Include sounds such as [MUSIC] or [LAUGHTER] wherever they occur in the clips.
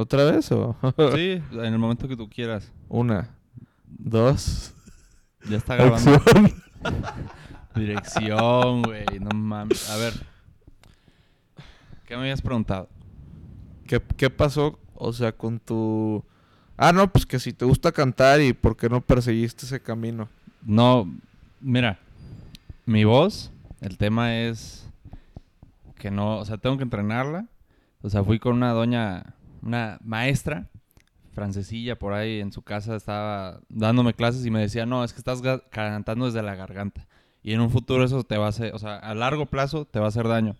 ¿Otra vez o? [LAUGHS] sí, en el momento que tú quieras. Una, dos. Ya está grabando. acción. [LAUGHS] Dirección, güey. No mames. A ver. ¿Qué me habías preguntado? ¿Qué, ¿Qué pasó, o sea, con tu... Ah, no, pues que si te gusta cantar y por qué no perseguiste ese camino. No, mira. Mi voz, el tema es que no, o sea, tengo que entrenarla. O sea, fui con una doña, una maestra francesilla por ahí en su casa, estaba dándome clases y me decía, no, es que estás cantando desde la garganta. Y en un futuro eso te va a hacer, o sea, a largo plazo te va a hacer daño.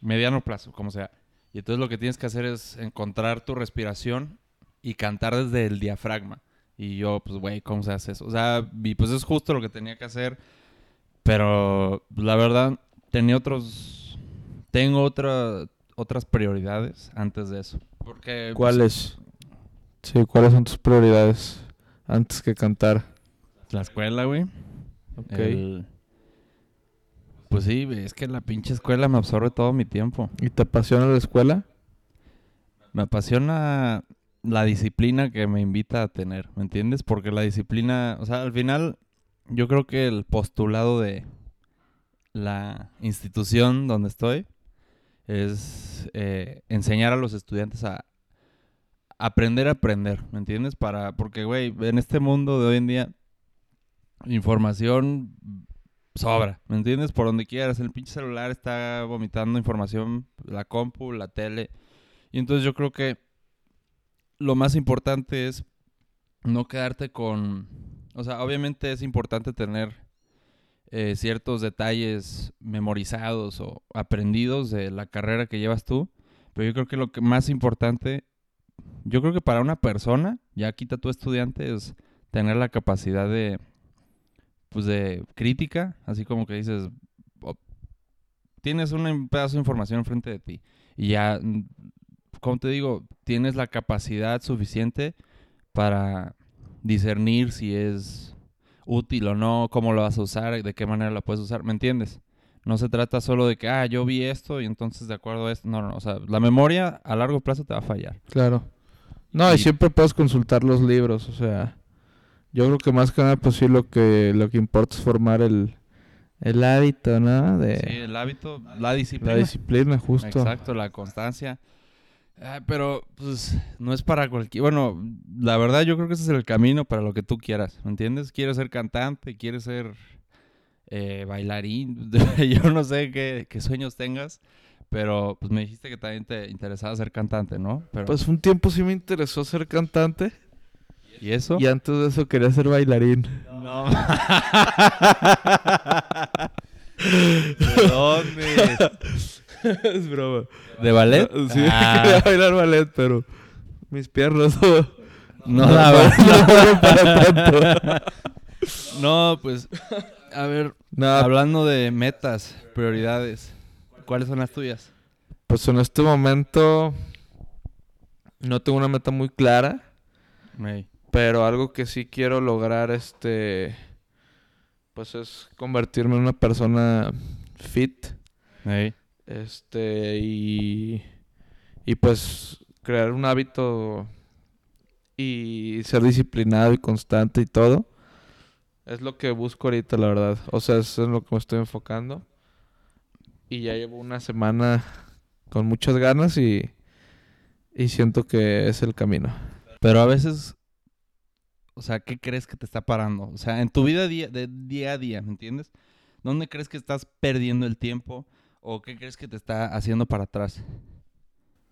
Mediano plazo, como sea. Y entonces lo que tienes que hacer es encontrar tu respiración y cantar desde el diafragma. Y yo, pues, güey, ¿cómo se hace eso? O sea, y pues es justo lo que tenía que hacer. Pero la verdad, tenía otros. Tengo otra, otras prioridades antes de eso. Porque. pues, ¿Cuáles? Sí, ¿cuáles son tus prioridades antes que cantar? la escuela, güey. Ok. El- Pues sí, es que la pinche escuela me absorbe todo mi tiempo. ¿Y te apasiona la escuela? Me apasiona la disciplina que me invita a tener, ¿me entiendes? Porque la disciplina, o sea, al final yo creo que el postulado de la institución donde estoy es eh, enseñar a los estudiantes a aprender a aprender, ¿me entiendes? Para, porque, güey, en este mundo de hoy en día, información sobra, ¿me entiendes? Por donde quieras, el pinche celular está vomitando información, la compu, la tele. Y entonces yo creo que lo más importante es no quedarte con... O sea, obviamente es importante tener eh, ciertos detalles memorizados o aprendidos de la carrera que llevas tú, pero yo creo que lo que más importante, yo creo que para una persona, ya quita tu estudiante, es tener la capacidad de, pues de crítica, así como que dices, o- tienes un em- pedazo de información enfrente de ti y ya, mm, como te digo, tienes la capacidad suficiente para discernir si es útil o no, cómo lo vas a usar, de qué manera la puedes usar, ¿me entiendes? No se trata solo de que, ah, yo vi esto y entonces de acuerdo a esto. No, no, o sea, la memoria a largo plazo te va a fallar. Claro. No, y Y- siempre puedes consultar los libros, o sea, yo creo que más que nada, pues sí, lo que, lo que importa es formar el, el hábito, ¿no? De Sí, el hábito, la disciplina. la disciplina, justo. Exacto, la constancia. Ah, pero, pues, no es para cualquier... Bueno, la verdad yo creo que ese es el camino para lo que tú quieras, ¿me entiendes? Quieres ser cantante, quieres ser eh, bailarín, [LAUGHS] yo no sé qué, qué sueños tengas, pero pues me dijiste que también te interesaba ser cantante, ¿no? Pero, Pues un tiempo sí me interesó ser cantante ¿Y eso? y antes de eso quería ser bailarín. No. [LAUGHS] ¿De dónde? es broma. ¿De ballet? [LAUGHS] Sí, Ah. [LAUGHS] quería bailar ballet, pero mis piernas no, No no, daba. no fueron [LAUGHS] para tanto. No, pues, a ver, Nada, hablando de metas, prioridades, ¿cuáles son las tuyas? pues en este momento no tengo una meta muy clara, Ey, pero algo que sí quiero lograr este pues es convertirme en una persona fit, ey. Este y y pues crear un hábito y ser disciplinado y constante y todo. Es lo que busco ahorita, la verdad. O sea, eso es lo que me estoy enfocando. Y ya llevo una semana con muchas ganas y, y siento que es el camino. Pero a veces, o sea, ¿qué crees que te está parando? O sea, en tu vida día, de día a día, ¿me entiendes? ¿Dónde crees que estás perdiendo el tiempo? ¿O qué crees que te está haciendo para atrás?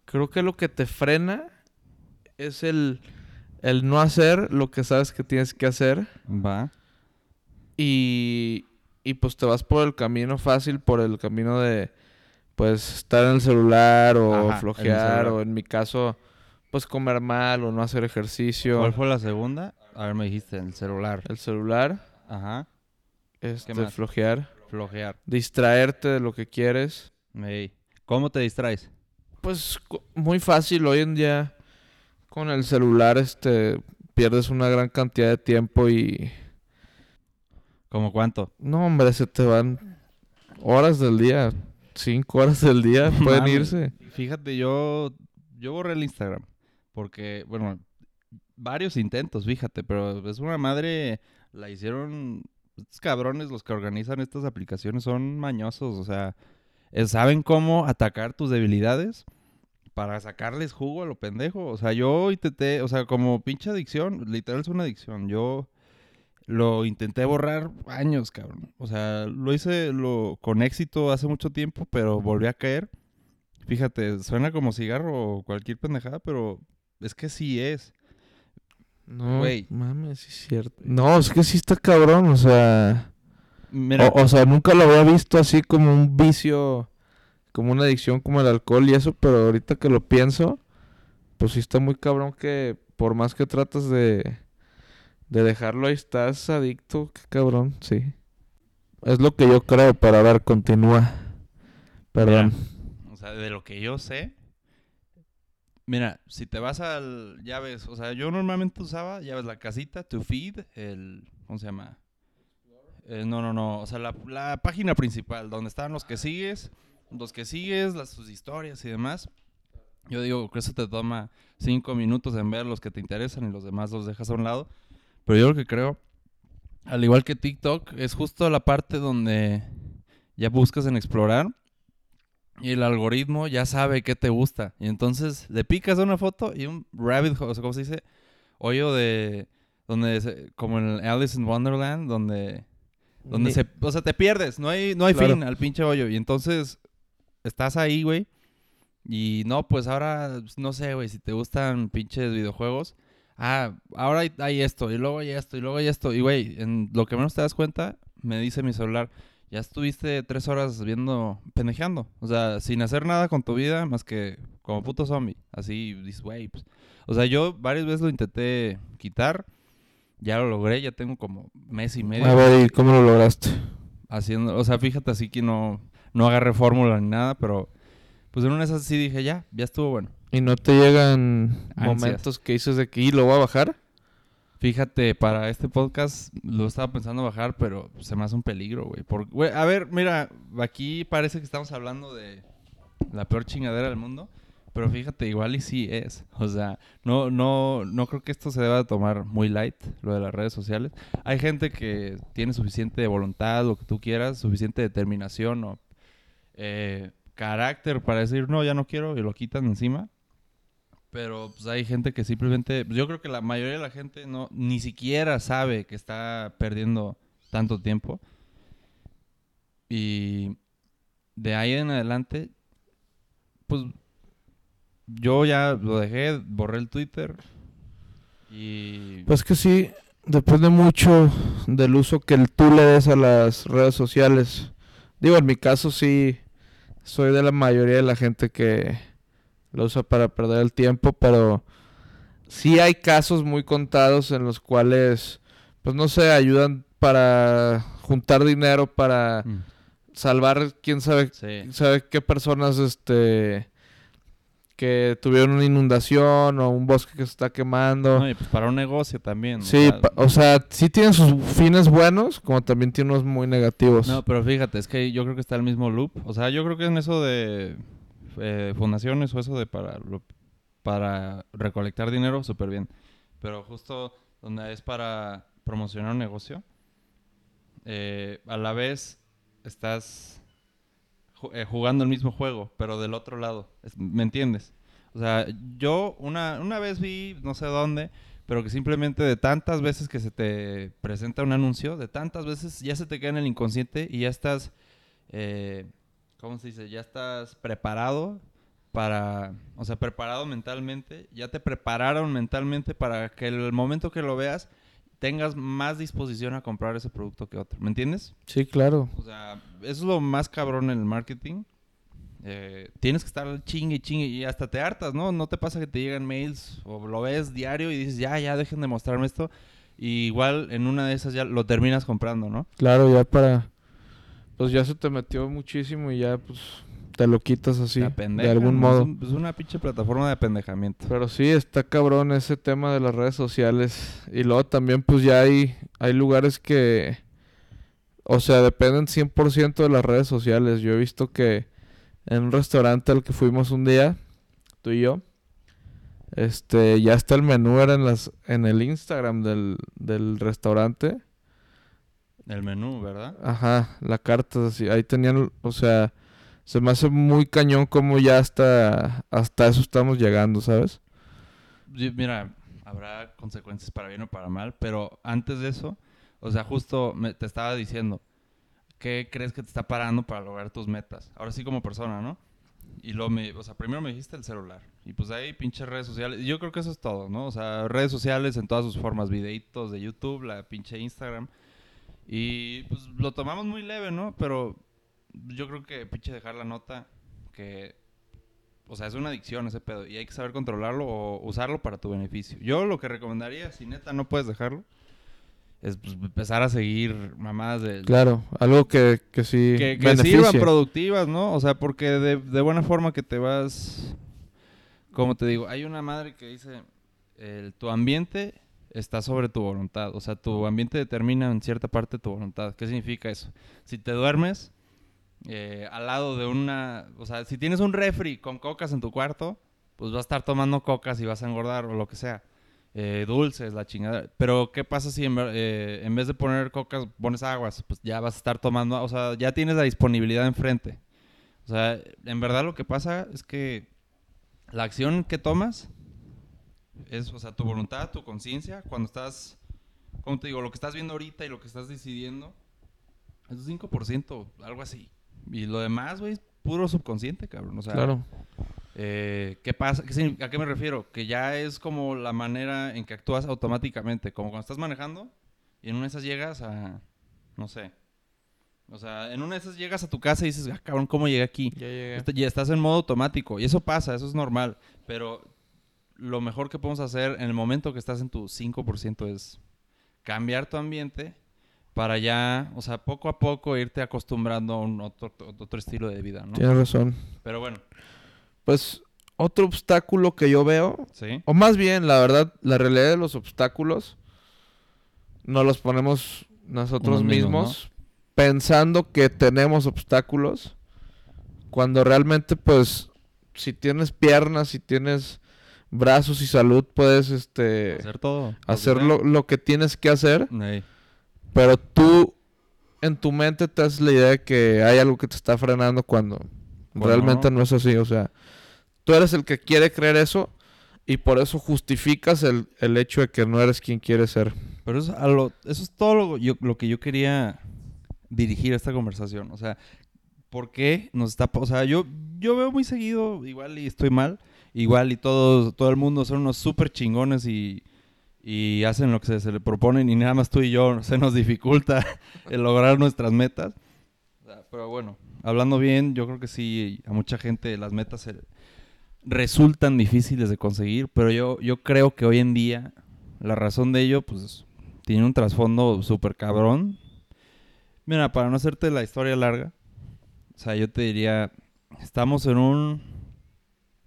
Creo que lo que te frena es el, el no hacer lo que sabes que tienes que hacer. Va. Y, y pues te vas por el camino fácil, por el camino de pues estar en el celular o Ajá, flojear celular. o en mi caso pues comer mal o no hacer ejercicio. ¿Cuál fue la segunda? A ver, me dijiste, el celular. El celular, Ajá. este, flojear, Flojear. distraerte de lo que quieres. ¿Cómo te distraes? Pues muy fácil hoy en día con el celular este pierdes una gran cantidad de tiempo y ¿Cómo cuánto? no hombre se te van horas del día, cinco horas del día [LAUGHS] pueden irse. Fíjate, yo, yo borré el Instagram. Porque, bueno, varios intentos, fíjate, pero es una madre, la hicieron, estos cabrones, los que organizan estas aplicaciones son mañosos, o sea, eh, saben cómo atacar tus debilidades para sacarles jugo a lo pendejo. O sea, yo intenté, o sea, como pinche adicción, literal es una adicción. Yo lo intenté borrar años, cabrón. O sea, lo hice lo, con éxito hace mucho tiempo, pero volví a caer. Fíjate, suena como cigarro o cualquier pendejada, pero es que sí es. No, Güey. mames, sí es cierto. No, es que sí está cabrón, o sea... Mira, O, o sea, nunca lo había visto así como un vicio, como una adicción como el alcohol y eso, pero ahorita que lo pienso, pues sí está muy cabrón que por más que tratas de, de dejarlo ahí estás adicto, qué cabrón, sí. Es lo que yo creo, para ver, continúa. Perdón. o sea, de lo que yo sé. Mira, si te vas al. Ya ves, o sea, yo normalmente usaba, ya ves, la casita, tu feed, el. ¿Cómo se llama? Eh, no, no, no. O sea, la, la página principal, donde están los que sigues, los que sigues, las, sus historias y demás. Yo digo que eso te toma cinco minutos en ver los que te interesan y los demás los dejas a un lado. Pero yo lo que creo, al igual que TikTok, es justo la parte donde ya buscas en explorar y el algoritmo ya sabe qué te gusta. Y entonces le picas una foto y un rabbit hole, o sea, ¿cómo se dice? Hoyo de... Donde se- como en Alice in Wonderland, donde... Donde se... O sea, te pierdes. No hay, no hay Claro. fin al pinche hoyo. Y entonces estás ahí, güey. Y no, pues ahora, no sé, güey, si te gustan pinches videojuegos. Ah, ahora hay, hay esto, y luego hay esto, y luego hay esto. Y, güey, en lo que menos te das cuenta, me dice mi celular, ya estuviste tres horas viendo, pendejeando. O sea, sin hacer nada con tu vida más que como puto zombie. Así, dices, güey, pues. O sea, yo varias veces lo intenté quitar. Ya lo logré, ya tengo como mes y medio A ver, ¿y cómo lo lograste? haciendo, o sea, fíjate así que no, no agarré fórmula ni nada, pero pues en una de esas sí dije, ya, ya estuvo bueno. ¿Y no te llegan Ansias. momentos que dices de que "Y, lo voy a bajar? Fíjate, para este podcast lo estaba pensando bajar, pero se me hace un peligro, güey. Por- a ver, mira, aquí parece que estamos hablando de la peor chingadera del mundo, pero fíjate, igual y sí es. O sea, no, no, no creo que esto se deba tomar muy light, lo de las redes sociales. Hay gente que tiene suficiente voluntad, lo que tú quieras, suficiente determinación o eh, carácter para decir, no, ya no quiero, y lo quitan encima. Pero pues hay gente que simplemente, yo creo que la mayoría de la gente no ni siquiera sabe que está perdiendo tanto tiempo. Y de ahí en adelante, pues yo ya lo dejé, borré el Twitter y Pues que sí, depende mucho del uso que tú le des a las redes sociales. Digo, en mi caso sí, soy de la mayoría de la gente que lo usa para perder el tiempo, pero sí hay casos muy contados en los cuales, pues no sé, ayudan para juntar dinero, para Mm, salvar quién sabe sí. sabe qué personas este que tuvieron una inundación o un bosque que se está quemando. No, y pues para un negocio también. o Sí, sea, o sea, sí tienen sus fines buenos, como también tiene unos muy negativos. No, pero fíjate, es que yo creo que está el mismo loop. O sea, yo creo que en eso de eh, fundaciones o eso de para, para recolectar dinero, súper bien. Pero justo donde es para promocionar un negocio, eh, a la vez estás eh, jugando el mismo juego, pero del otro lado. ¿Me entiendes? O sea, yo una, una vez vi, no sé dónde, pero que simplemente de tantas veces que se te presenta un anuncio, de tantas veces ya se te queda en el inconsciente y ya estás, eh, ¿cómo se dice? Ya estás preparado para, o sea, preparado mentalmente, ya te prepararon mentalmente para que el momento que lo veas tengas más disposición a comprar ese producto que otro, ¿me entiendes? Sí, claro. O sea, eso es lo más cabrón en el marketing. Eh, tienes que estar chingue chingue y hasta te hartas, ¿no? No te pasa que te llegan mails o lo ves diario y dices, ya, ya, dejen de mostrarme esto. Y igual en una de esas ya lo terminas comprando, ¿no? Claro, ya para pues ya se te metió muchísimo y ya pues te lo quitas así de algún Es, modo. un- es una pinche plataforma de apendejamiento. Pero sí, está cabrón ese tema de las redes sociales. Y luego también pues ya hay, hay lugares que, o sea, dependen 100% de las redes sociales. Yo he visto que en un restaurante al que fuimos un día, tú y yo, Este, ya está el menú, era en las, en el Instagram del, del restaurante. El menú, ¿verdad? Ajá, la carta, así, ahí tenían, o sea, se me hace muy cañón como ya hasta, hasta eso estamos llegando, ¿sabes? Mira, habrá consecuencias para bien o para mal, pero antes de eso, o sea, justo me- te estaba diciendo, ¿qué crees que te está parando para lograr tus metas? Ahora sí como persona, ¿no? Y luego me, o sea, primero me dijiste el celular. Y pues ahí pinches redes sociales. Yo creo que eso es todo, ¿no? O sea, redes sociales en todas sus formas, videitos de YouTube, la pinche Instagram. Y pues lo tomamos muy leve, ¿no? Pero yo creo que pinche dejar la nota que o sea, es una adicción ese pedo y hay que saber controlarlo o usarlo para tu beneficio. Yo lo que recomendaría, si neta no puedes dejarlo, es pues, empezar a seguir mamadas del... Claro, algo que, que sí que, que sirvan productivas, ¿no? O sea, porque de, de buena forma que te vas... Como te digo, hay una madre que dice, el- tu ambiente está sobre tu voluntad. O sea, tu ambiente determina en cierta parte tu voluntad. ¿Qué significa eso? Si te duermes eh, al lado de una... O sea, si tienes un refri con cocas en tu cuarto, pues vas a estar tomando cocas y vas a engordar o lo que sea. Eh, dulces, la chingada. Pero, ¿qué pasa si en, eh, en vez de poner cocas pones aguas? Pues ya vas a estar tomando... O sea, ya tienes la disponibilidad enfrente. O sea, en verdad lo que pasa es que la acción que tomas es, o sea, tu voluntad, tu conciencia, cuando estás, como te digo, lo que estás viendo ahorita y lo que estás decidiendo, es un 5%, algo así. Y lo demás, güey, es puro subconsciente, cabrón. O sea, Claro, eh, ¿qué pasa? ¿Qué ¿A qué me refiero? Que ya es como la manera en que actúas automáticamente, como cuando estás manejando y en una de esas llegas a, no sé. O sea, en una de esas llegas a tu casa y dices, ah, cabrón, ¿cómo llegué aquí? ya llegué. Est- Ya estás en modo automático. Y eso pasa, eso es normal. Pero lo mejor que podemos hacer en el momento que estás en tu 5% es cambiar tu ambiente para ya, o sea, poco a poco irte acostumbrando a un otro, otro estilo de vida, ¿no? Tienes razón. Pero bueno, Pues otro obstáculo que yo veo, sí. o más bien, la verdad, la realidad de los obstáculos, no los ponemos nosotros Unos mismos, mismos, pensando que tenemos obstáculos, cuando realmente, pues, si tienes piernas, si tienes brazos y salud, puedes, este, Hacer todo. hacer lo, lo que tienes que hacer, pero tú en tu mente te haces la idea de que hay algo que te está frenando cuando realmente no. no es así. O sea, tú eres el que quiere creer eso y por eso justificas el, el hecho de que no eres quien quieres ser. Pero eso, a lo- eso es todo lo, yo- lo que yo quería dirigir a esta conversación. O sea, ¿por qué nos está... O sea, yo, yo veo muy seguido, igual y estoy mal, igual y todos, todo el mundo son unos súper chingones y, y hacen lo que se, se le proponen y nada más tú y yo [LAUGHS] se nos dificulta [LAUGHS] el lograr nuestras metas. Pero bueno, hablando bien, yo creo que sí, a mucha gente las metas se resultan difíciles de conseguir, pero yo, yo creo que hoy en día la razón de ello, pues, tiene un trasfondo súper cabrón. Mira, para no hacerte la historia larga, o sea, yo te diría, estamos en un,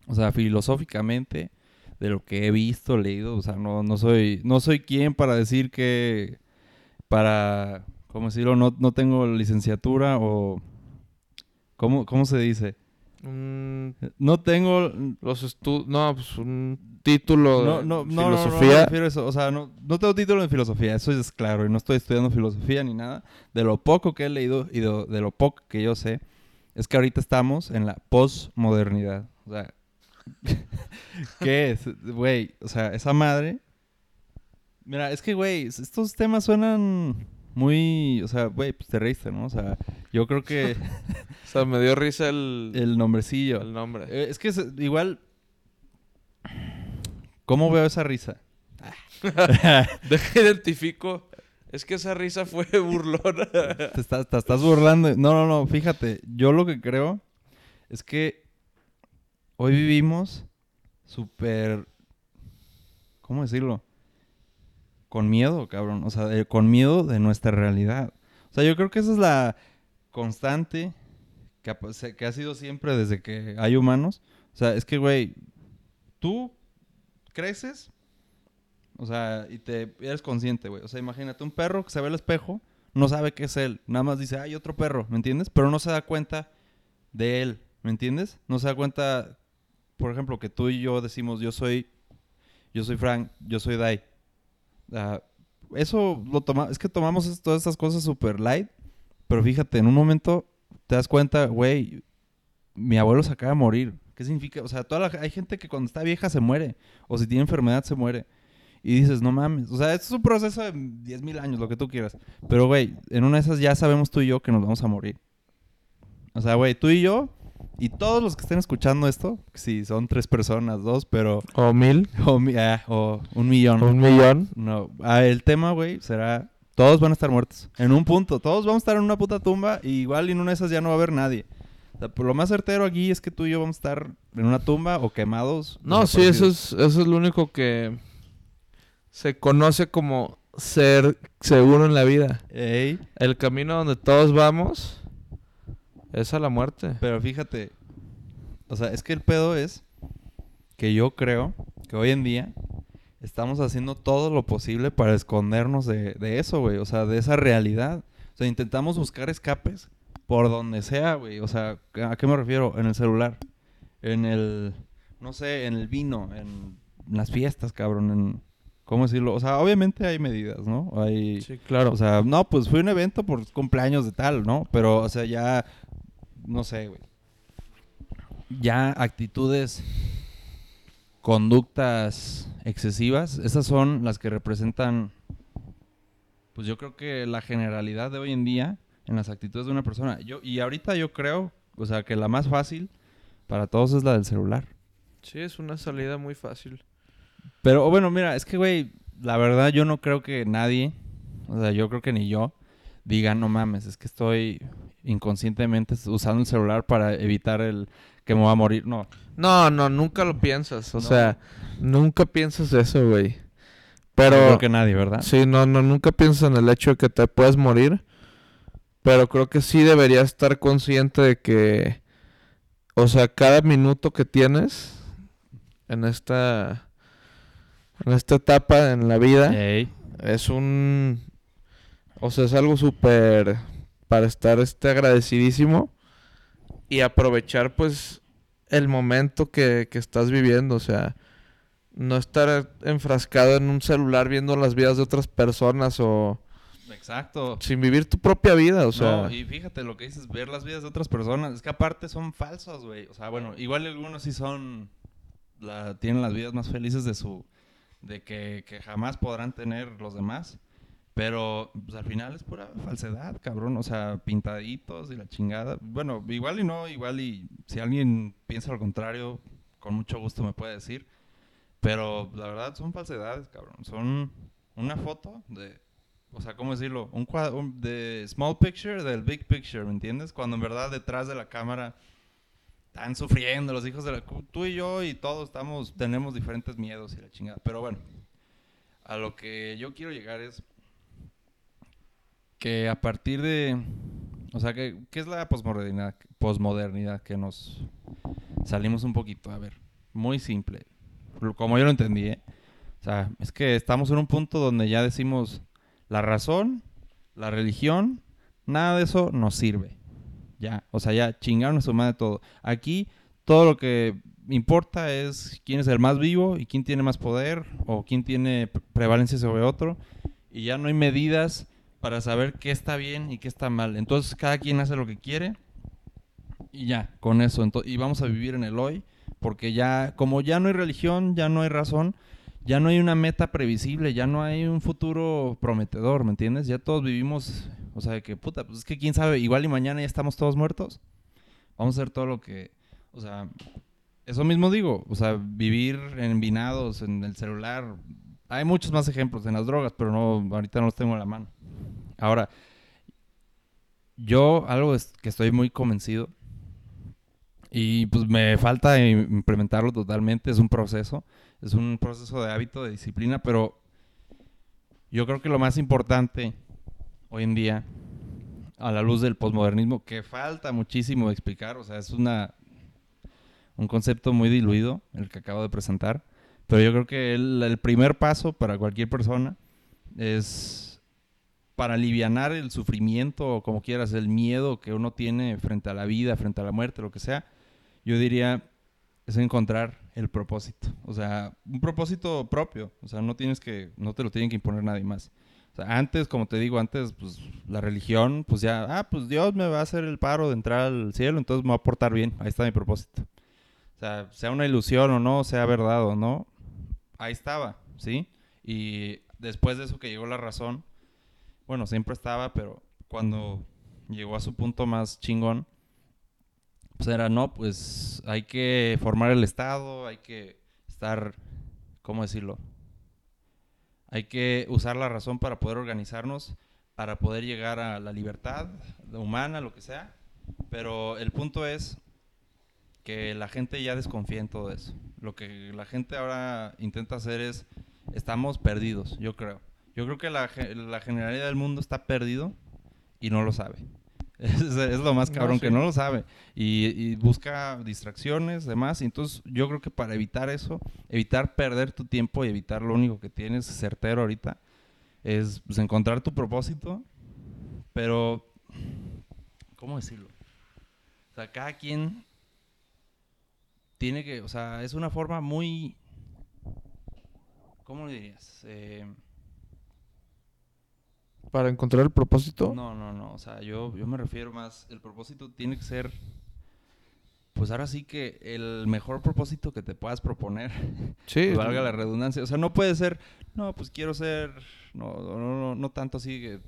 o sea, filosóficamente, de lo que he visto, leído, o sea, no, no soy, no soy quien para decir que, para, ¿cómo decirlo? No, no tengo licenciatura o, ¿cómo, cómo se dice? Mm, No tengo los estudios, no, pues un título no, de no, no, no, no, no filosofía. me refiero a eso. O sea, no, no tengo título en filosofía, eso es claro. Y no estoy estudiando filosofía ni nada. De lo poco que he leído y de, de lo poco que yo sé, es que ahorita estamos en la posmodernidad. O sea, [LAUGHS] ¿qué es? Güey, o sea, esa madre... Mira, es que, güey, estos temas suenan muy... O sea, güey, pues te reíste, ¿no? O sea, yo creo que [LAUGHS] [LAUGHS] O sea, me dio risa el, el nombrecillo... el nombre. Eh, es que es- igual. ¿Cómo veo esa risa? Deja identifico. Es que esa risa fue burlona. Te estás, te estás burlando. No, no, no. Fíjate, yo lo que creo es que hoy vivimos súper. ¿Cómo decirlo? Con miedo, cabrón. O sea, con miedo de nuestra realidad. O sea, yo creo que esa es la constante que ha, se- que ha sido siempre desde que hay humanos. O sea, es que, güey, tú creces, o sea, y te eres consciente, güey. O sea, imagínate un perro que se ve al espejo, no sabe qué es él, nada más dice, hay otro perro, ¿me entiendes? Pero no se da cuenta de él, ¿me entiendes? No se da cuenta, por ejemplo, que tú y yo decimos, yo soy yo soy Frank, yo soy Dai. Ah, eso lo toma, es que tomamos todas estas cosas super light, pero fíjate, en un momento te das cuenta, güey, mi abuelo se acaba de morir. ¿Qué significa? O sea, toda la- hay gente que cuando está vieja se muere, o si tiene enfermedad se muere. Y dices, no mames. O sea, esto es un proceso de 10.000 años, lo que tú quieras. Pero, güey, en una de esas ya sabemos tú y yo que nos vamos a morir. O sea, güey, tú y yo, y todos los que estén escuchando esto, si son tres personas, dos, pero... O mil, O, mi- ah, o un millón. o un millón. No, ah, el tema, güey, será... Todos van a estar muertos. En un punto. Todos vamos a estar en una puta tumba y igual en una de esas ya no va a haber nadie. O sea, por lo más certero aquí es que tú y yo vamos a estar en una tumba o quemados. No, sí, eso es, eso es lo único que se conoce como ser seguro en la vida. Ey, El camino donde todos vamos es a la muerte. pero fíjate. O sea, es que el pedo es que yo creo que hoy en día estamos haciendo todo lo posible para escondernos de, de eso, güey. O sea, de esa realidad. O sea, intentamos buscar escapes por donde sea, güey. O sea, ¿a qué me refiero? En el celular. En el, no sé, en el vino, en las fiestas, cabrón. En, ¿Cómo decirlo? O sea, obviamente hay medidas, ¿no? Hay, Sí, claro. o sea, no, pues fue un evento por cumpleaños de tal, ¿no? Pero, o sea, ya, no sé, güey. Ya actitudes, conductas excesivas, esas son las que representan, pues yo creo que la generalidad de hoy en día en las actitudes de una persona. Yo, y ahorita yo creo, o sea, que la más fácil para todos es la del celular. sí, es una salida muy fácil. Pero bueno, mira, es que, güey, la verdad yo no creo que nadie, o sea, yo creo que ni yo, diga, no mames, es que estoy inconscientemente usando el celular para evitar el que me va a morir. No. No, no, nunca lo piensas. O No. sea, nunca piensas eso, güey. no Pero... creo que nadie, ¿verdad? Sí, no, no, nunca piensas en el hecho de que te puedes morir. Pero creo que sí deberías estar consciente de que, o sea, cada minuto que tienes en esta, en esta etapa en la vida es un, o sea, es algo súper para estar este agradecidísimo y aprovechar pues el momento que, que estás viviendo, o sea, no estar enfrascado en un celular viendo las vidas de otras personas o exacto. sin vivir tu propia vida, o sea, no, y fíjate lo que dices, ver las vidas de otras personas. Es que aparte son falsos, güey. O sea, bueno, igual algunos sí son. La, tienen las vidas más felices de su. de que, que jamás podrán tener los demás. Pero pues, al final es pura falsedad, cabrón. O sea, pintaditos y la chingada. Bueno, igual y no, igual y si alguien piensa lo contrario, con mucho gusto me puede decir. Pero la verdad son falsedades, cabrón. Son una foto de o sea, ¿cómo decirlo? Un cuadro de small picture del big picture, ¿me entiendes? Cuando en verdad detrás de la cámara están sufriendo los hijos de la... Tú y yo y todos estamos, tenemos diferentes miedos y la chingada. Pero bueno, a lo que yo quiero llegar es que a partir de... O sea, que, ¿qué es la posmodernidad, posmodernidad? Que nos salimos un poquito. A ver, muy simple. Como yo lo entendí, ¿eh? O sea, es que estamos en un punto donde ya decimos la razón, la religión, nada de eso nos sirve. Ya, o sea, ya chingaron a su madre todo. Aquí todo lo que importa es quién es el más vivo y quién tiene más poder o quién tiene pre- prevalencia sobre otro. Y ya no hay medidas para saber qué está bien y qué está mal. Entonces cada quien hace lo que quiere y ya, con eso. Ento- y vamos a vivir en el hoy porque ya, como ya no hay religión, ya no hay razón, ya no hay una meta previsible, ya no hay un futuro prometedor, ¿me entiendes? Ya todos vivimos, o sea, que puta, pues es que quién sabe, igual y mañana ya estamos todos muertos. Vamos a hacer todo lo que, o sea, eso mismo digo, o sea, vivir en vinados, en el celular. Hay muchos más ejemplos en las drogas, pero no, ahorita no los tengo en la mano. Ahora, yo algo es que estoy muy convencido y pues me falta im- implementarlo totalmente, es un proceso, es un proceso de hábito, de disciplina, pero yo creo que lo más importante hoy en día, a la luz del posmodernismo, que falta muchísimo explicar, o sea, es una un concepto muy diluido el que acabo de presentar, pero yo creo que el primer paso para cualquier persona es para alivianar el sufrimiento o como quieras, el miedo que uno tiene frente a la vida, frente a la muerte, lo que sea, yo diría es encontrar el propósito. O sea, un propósito propio. O sea, no tienes que, no te lo tienen que imponer nadie más. O sea, antes, como te digo, antes, pues la religión, pues ya, ah, pues Dios me va a hacer el paro de entrar al cielo, entonces me va a portar bien. Ahí está mi propósito. O sea, sea una ilusión o no, sea verdad o no, ahí estaba, ¿sí? Y después de eso que llegó la razón, bueno, siempre estaba, pero cuando llegó a su punto más chingón, pues era, no, pues hay que formar el Estado, hay que estar, ¿cómo decirlo? Hay que usar la razón para poder organizarnos, para poder llegar a la libertad humana, lo que sea. Pero el punto es que la gente ya desconfía en todo eso. Lo que la gente ahora intenta hacer es, estamos perdidos, yo creo. Yo creo que la, la generalidad del mundo está perdido y no lo sabe. [LAUGHS] Es, lo más cabrón, que no lo sabe. Y, busca distracciones, demás. Y entonces yo creo que para evitar eso, evitar perder tu tiempo y evitar lo único que tienes certero ahorita, es pues, encontrar tu propósito. Pero, ¿cómo decirlo? O sea, cada quien tiene que, o sea, es una forma muy, ¿cómo le dirías? Eh, para encontrar el propósito. No, no, no. O sea, yo, yo me refiero más. El propósito tiene que ser. Pues ahora sí que el mejor propósito que te puedas proponer. Sí. [LAUGHS] valga la redundancia. O sea, no puede ser. No, pues quiero ser. No, no, no, no tanto así que.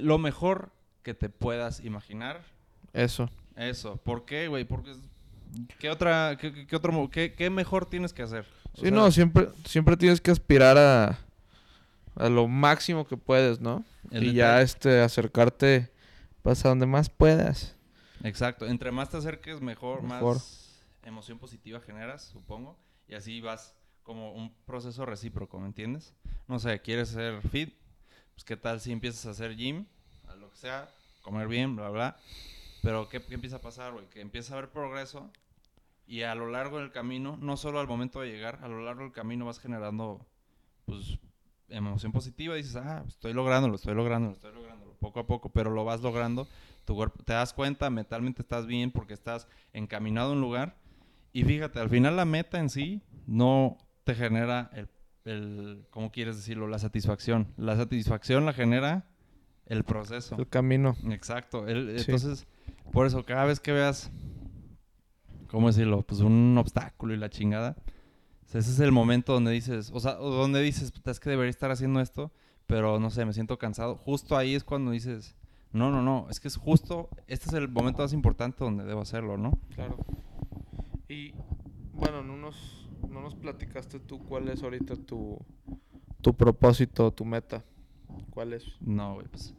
Lo mejor que te puedas imaginar. Eso. Eso. ¿Por qué, güey? Porque. ¿Qué otra. Qué, qué otro. Qué, qué, mejor tienes que hacer? sí, no, siempre, siempre tienes que aspirar a a lo máximo que puedes, ¿no? y ya este acercarte pues a donde más puedas. Exacto, entre más te acerques mejor, más emoción positiva generas, supongo, y así vas como un proceso recíproco, ¿me entiendes? No sé, quieres ser fit, pues qué tal si empiezas a hacer gym, a lo que sea, comer bien, bla, bla, pero ¿qué, qué empieza a pasar, güey? Que empieza a haber progreso y a lo largo del camino, no solo al momento de llegar, a lo largo del camino vas generando, pues, emoción positiva, dices, ah, estoy lográndolo, estoy lográndolo, estoy lográndolo, poco a poco, pero lo vas logrando, tu cuerpo, te das cuenta, mentalmente estás bien porque estás encaminado a un lugar y fíjate, al final la meta en sí no te genera el, el ¿cómo quieres decirlo? La satisfacción. La satisfacción la genera el proceso. El camino. Exacto. Entonces, por eso, cada vez que veas, ¿cómo decirlo? Pues un obstáculo y la chingada, ese es el momento donde dices, o sea, donde dices, es que debería estar haciendo esto, pero no sé, me siento cansado. Justo ahí es cuando dices, no, no, no, es que es justo, este es el momento más importante donde debo hacerlo, ¿no? Claro. Y bueno, no nos, no nos platicaste tú cuál es ahorita tu, tu propósito, tu meta. ¿Cuál es? No, güey, pues.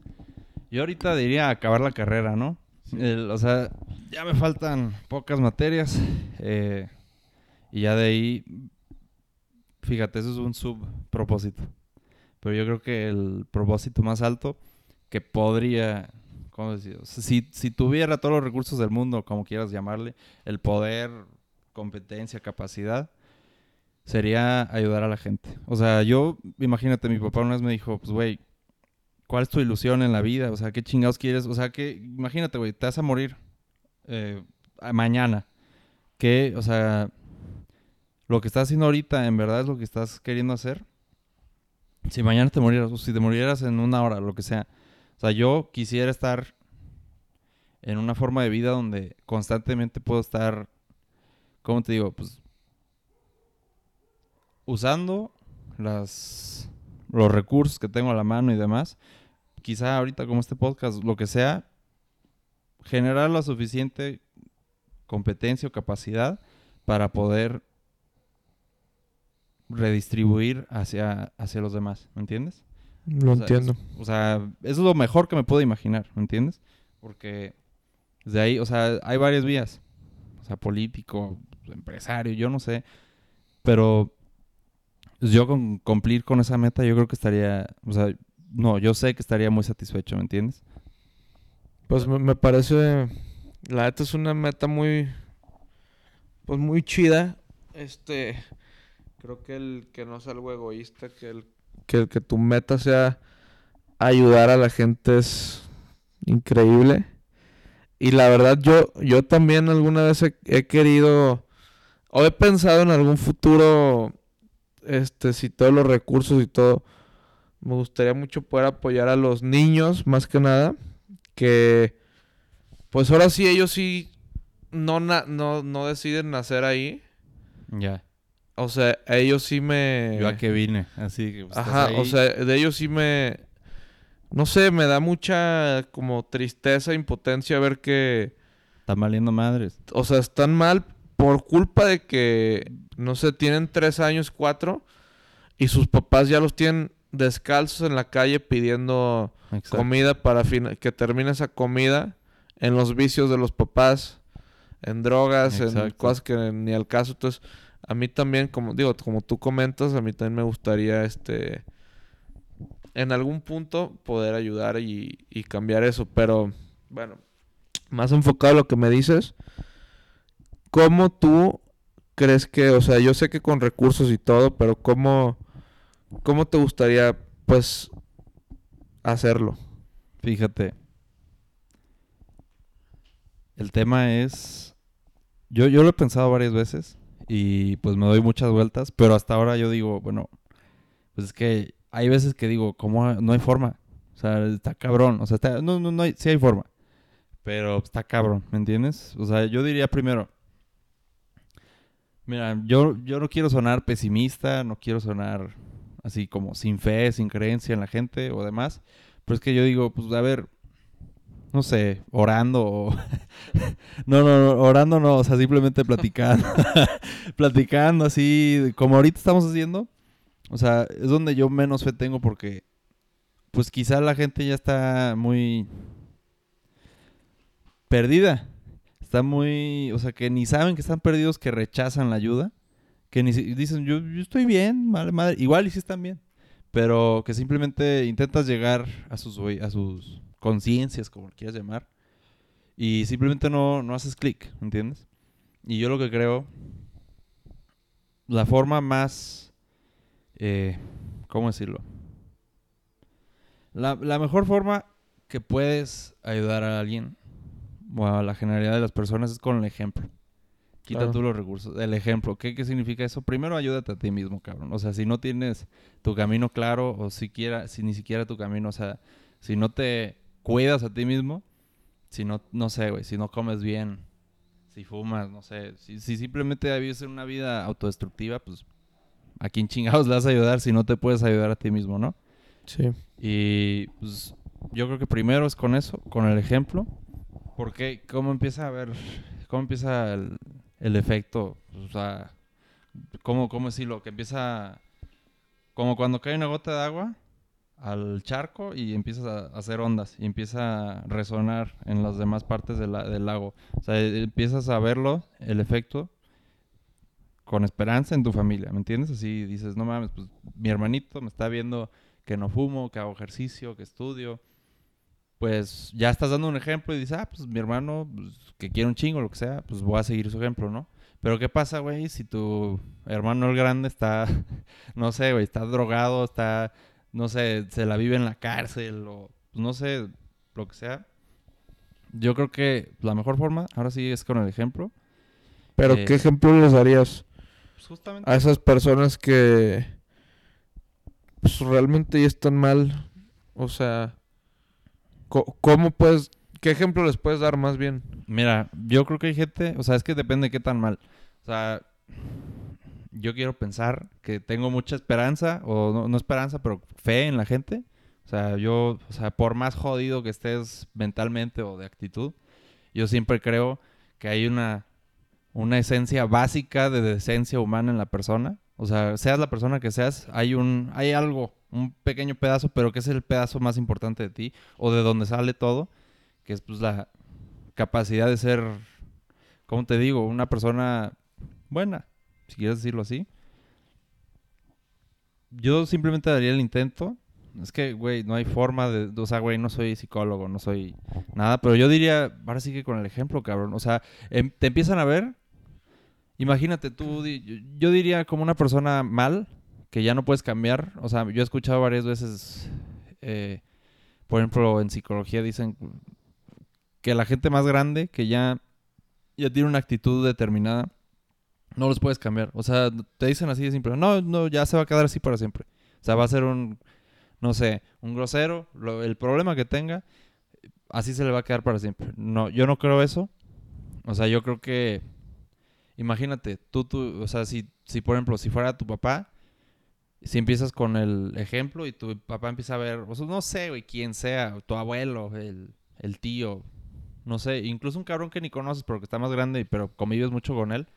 Yo ahorita diría acabar la carrera, ¿no? o sea, ya me faltan pocas materias. Eh, y ya de ahí Fíjate, eso es un subpropósito. Pero yo creo que el propósito más alto que podría, ¿cómo decir? Si, si tuviera todos los recursos del mundo, como quieras llamarle, el poder, competencia, capacidad, sería ayudar a la gente. O sea, yo, imagínate, mi papá una vez me dijo, pues, güey, ¿cuál es tu ilusión en la vida? O sea, ¿qué chingados quieres? O sea, que, imagínate, güey, te vas a morir eh, mañana. ¿Qué, o sea, lo que estás haciendo ahorita en verdad es lo que estás queriendo hacer. Si mañana te murieras, o si te murieras en una hora, lo que sea. O sea, yo quisiera estar en una forma de vida donde constantemente puedo estar, ¿cómo te digo? Pues usando las, los recursos que tengo a la mano y demás. Quizá ahorita como este podcast, lo que sea, generar la suficiente competencia o capacidad para poder redistribuir hacia, hacia los demás, ¿me entiendes? Lo entiendo. o sea, eso es lo mejor que me puedo imaginar, ¿me entiendes? Porque de ahí, o sea, hay varias vías. O sea, político, empresario, yo no sé. Pero yo con cumplir con esa meta, yo creo que estaría, o sea, no, yo sé que estaría muy satisfecho, ¿me entiendes? Pues me, me parece, la neta es una meta muy, pues muy chida. Este, Creo que el que no sea algo egoísta, que el que, que tu meta sea ayudar a la gente es increíble. Y la verdad, yo, yo también alguna vez he, querido O he pensado en algún futuro, este, si todos los recursos y todo, me gustaría mucho poder apoyar a los niños, más que nada, que, pues ahora sí, ellos sí no, na- no, no deciden nacer ahí. Ya. O sea, ellos sí me... Yo a qué vine, así que pues, Ajá, o sea, de ellos sí me... No sé, me da mucha como tristeza, impotencia ver que... Están valiendo madres. O sea, están mal por culpa de que, no sé, tienen tres años, cuatro, y sus papás ya los tienen descalzos en la calle pidiendo Exacto. comida para que termine esa comida en los vicios de los papás, en drogas, en cosas que ni al caso. Entonces, a mí también, como digo, como tú comentas, a mí también me gustaría, este, en algún punto poder ayudar y, cambiar eso. Pero, bueno, más enfocado a lo que me dices, ¿cómo tú crees que, o sea, yo sé que con recursos y todo, pero cómo, cómo te gustaría, pues, hacerlo? Fíjate. El tema es. Yo, yo lo he pensado varias veces y pues me doy muchas vueltas, pero hasta ahora yo digo, bueno, pues es que hay veces que digo, ¿cómo no hay forma? O sea, está cabrón. O sea, está, no, no, no hay, sí hay forma. Pero está cabrón, ¿me entiendes? O sea, yo diría primero. Mira, yo, yo no quiero sonar pesimista, no quiero sonar así como sin fe, sin creencia en la gente o demás. Pero es que yo digo, pues a ver, no sé, orando [LAUGHS] no, no, no, orando no, o sea, simplemente platicando. [LAUGHS] platicando así, como ahorita estamos haciendo. O sea, es donde yo menos fe tengo porque, pues quizá la gente ya está muy perdida. Está muy, o sea, que ni saben que están perdidos, que rechazan la ayuda. Que ni dicen, yo, estoy bien, madre, madre. Igual y sí están bien pero que simplemente intentas llegar a sus, a sus conciencias, como quieras llamar, y simplemente no, no haces clic, ¿entiendes? Y yo lo que creo, la forma más, eh, ¿cómo decirlo? La, la mejor forma que puedes ayudar a alguien o a la generalidad de las personas es con el ejemplo. Quita Claro. tú los recursos. El ejemplo. ¿Qué, ¿Qué significa eso? Primero ayúdate a ti mismo, cabrón. O sea, si no tienes tu camino claro o siquiera, si ni siquiera tu camino, o sea, si no te cuidas a ti mismo, si no, no sé, güey, si no comes bien, si fumas, no sé, si, si simplemente vives una vida autodestructiva, pues a quién chingados le vas a ayudar si no te puedes ayudar a ti mismo, ¿no? Sí. Y pues yo creo que primero es con eso, con el ejemplo. Porque cómo empieza a ver, cómo empieza el, el efecto, o sea, cómo, cómo decirlo, que empieza como cuando cae una gota de agua al charco y empiezas a hacer ondas y empieza a resonar en las demás partes del lago. O sea, e- empiezas a verlo, el efecto, con esperanza en tu familia, ¿me entiendes? Así dices, no mames, pues mi hermanito me está viendo que no fumo, que hago ejercicio, que estudio. Pues ya estás dando un ejemplo y dices, ah, pues mi hermano, pues, que quiere un chingo, lo que sea, pues voy a seguir su ejemplo, ¿no? Pero ¿qué pasa, güey, si tu hermano el grande está, [LAUGHS] no sé, güey, está drogado, está, no sé, se la vive en la cárcel o, pues, no sé, lo que sea? Yo creo que la mejor forma, ahora sí, es con el ejemplo. Pero, Eh, ¿qué ejemplo les darías Pues justamente a esas personas que pues, realmente ya están mal? O sea, ¿cómo puedes, qué ejemplo les puedes dar más bien? Mira, yo creo que hay gente, o sea, es que depende de qué tan mal. O sea, yo quiero pensar que tengo mucha esperanza, o no, esperanza, pero fe en la gente. O sea, yo, o sea, por más jodido que estés mentalmente o de actitud, yo siempre creo que hay una, una esencia básica de decencia humana en la persona. O sea, seas la persona que seas, hay un, hay algo, un pequeño pedazo, pero que es el pedazo más importante de ti, o de donde sale todo, que es pues la capacidad de ser, ¿cómo te digo? Una persona buena, si quieres decirlo así. Yo simplemente daría el intento. Es que, güey, no hay forma de... O sea, güey, no soy psicólogo, no soy nada. Pero yo diría, ahora sí que con el ejemplo, cabrón. O sea, em- te empiezan a ver. Imagínate tú, yo diría como una persona mal, que ya no puedes cambiar. O sea, yo he escuchado varias veces, eh, por ejemplo, en psicología dicen que la gente más grande, que ya, ya tiene una actitud determinada, No los puedes cambiar. O sea, te dicen así de simple. No, no, ya se va a quedar así para siempre. O sea, va a ser un, no sé, un grosero. el problema que tenga, así se le va a quedar para siempre. No, yo no creo eso. O sea, yo creo que, imagínate, tú, tú, o sea, si, si por ejemplo, si fuera tu papá, si empiezas con el ejemplo y tu papá empieza a ver, o sea, no sé, güey, quién sea, tu abuelo, el, el tío, no sé, incluso un cabrón que ni conoces pero que está más grande, pero convives mucho con él,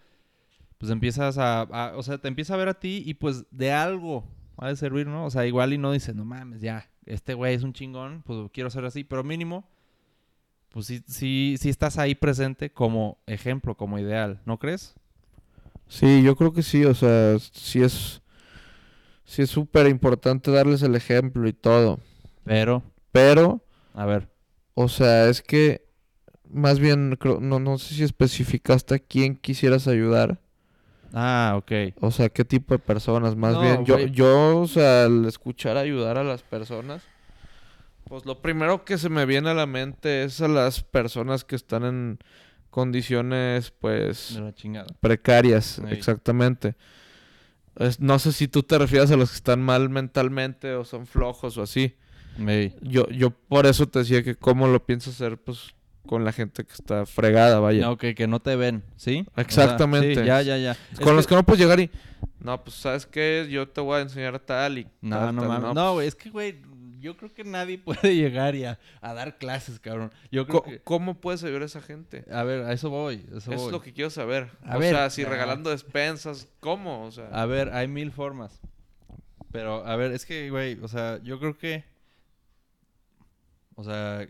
pues empiezas a, a- o sea, te empieza a ver a ti y pues de algo ha de servir, ¿no? O sea, igual y no dices, no mames, ya, este güey es un chingón, pues quiero ser así, pero mínimo, pues sí, sí, sí estás ahí presente como ejemplo, como ideal, ¿no crees? Sí, yo creo que sí, o sea, sí es sí es súper importante darles el ejemplo y todo, Pero, pero, a ver, o sea, es que más bien no no sé si especificaste a quién quisieras ayudar, ah, ok. o sea, qué tipo de personas, más No, bien yo yo, o sea, al escuchar ayudar a las personas pues lo primero que se me viene a la mente es a las personas que están en condiciones pues De la chingada. precarias, exactamente. Es- no sé si tú te refieres a los que están mal mentalmente o son flojos o así. Ey. Yo, yo por eso te decía que cómo lo piensas hacer, pues, con la gente que está fregada, vaya. No, ok, que no te ven, ¿sí? O sea, Exactamente. sí, ya, ya, ya. Es con los que- que no puedes llegar y... No, pues, ¿sabes qué? Yo te voy a enseñar tal y No, tal, no tal". mames. pues, No, güey, es que, güey, yo creo que nadie [LAUGHS] puede llegar y a, a dar clases, cabrón. Yo creo que... ¿Cómo puedes ayudar a esa gente? A ver, a eso voy, a eso Eso es voy. lo que quiero saber. A o ver, sea, si ah. regalando despensas, ¿cómo? O sea, A ver, hay mil formas. Pero, a ver, es que, güey, o sea, yo creo que... O sea,